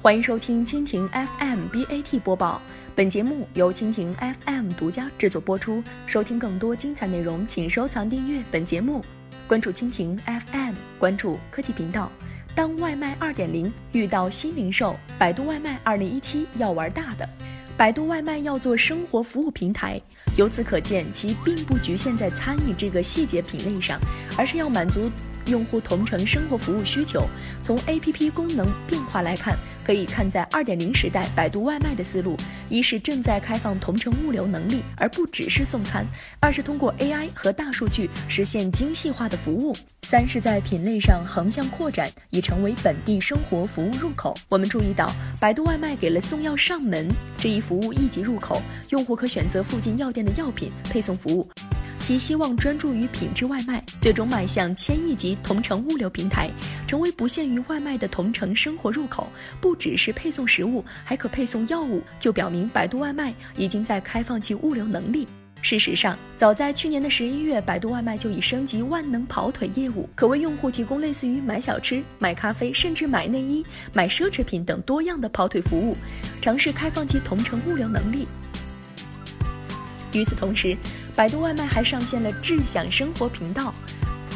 欢迎收听蜻蜓 FM BAT 播报，本节目由蜻蜓 FM 独家制作播出。收听更多精彩内容，请收藏订阅本节目，关注蜻蜓 FM，关注科技频道。当外卖2.0遇到新零售，百度外卖2017要玩大的。百度外卖要做生活服务平台，由此可见，其并不局限在餐饮这个细节品类上，而是要满足。用户同城生活服务需求，从 APP 功能变化来看，可以看在2.0时代百度外卖的思路：一是正在开放同城物流能力，而不只是送餐；二是通过 AI 和大数据实现精细化的服务；三是在品类上横向扩展，已成为本地生活服务入口。我们注意到，百度外卖给了送药上门这一服务一级入口，用户可选择附近药店的药品配送服务。其希望专注于品质外卖，最终迈向千亿级同城物流平台，成为不限于外卖的同城生活入口。不只是配送食物，还可配送药物，就表明百度外卖已经在开放其物流能力。事实上，早在去年的十一月，百度外卖就已升级万能跑腿业务，可为用户提供类似于买小吃、买咖啡，甚至买内衣、买奢侈品等多样的跑腿服务，尝试开放其同城物流能力。与此同时，百度外卖还上线了智享生活频道，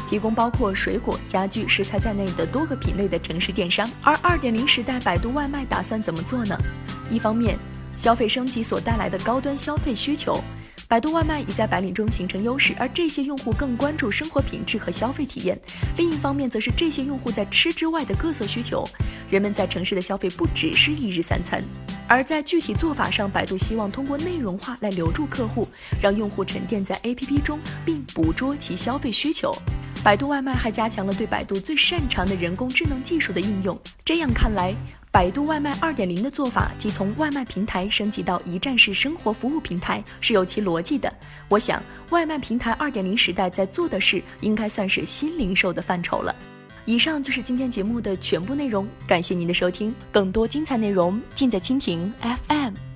提供包括水果、家居、食材在内的多个品类的城市电商。而二点零时代，百度外卖打算怎么做呢？一方面，消费升级所带来的高端消费需求，百度外卖已在白领中形成优势，而这些用户更关注生活品质和消费体验。另一方面，则是这些用户在吃之外的各色需求，人们在城市的消费不只是一日三餐。而在具体做法上，百度希望通过内容化来留住客户，让用户沉淀在 APP 中，并捕捉其消费需求。百度外卖还加强了对百度最擅长的人工智能技术的应用。这样看来，百度外卖2.0的做法，即从外卖平台升级到一站式生活服务平台，是有其逻辑的。我想，外卖平台2.0时代在做的事，应该算是新零售的范畴了。以上就是今天节目的全部内容，感谢您的收听。更多精彩内容尽在蜻蜓 FM。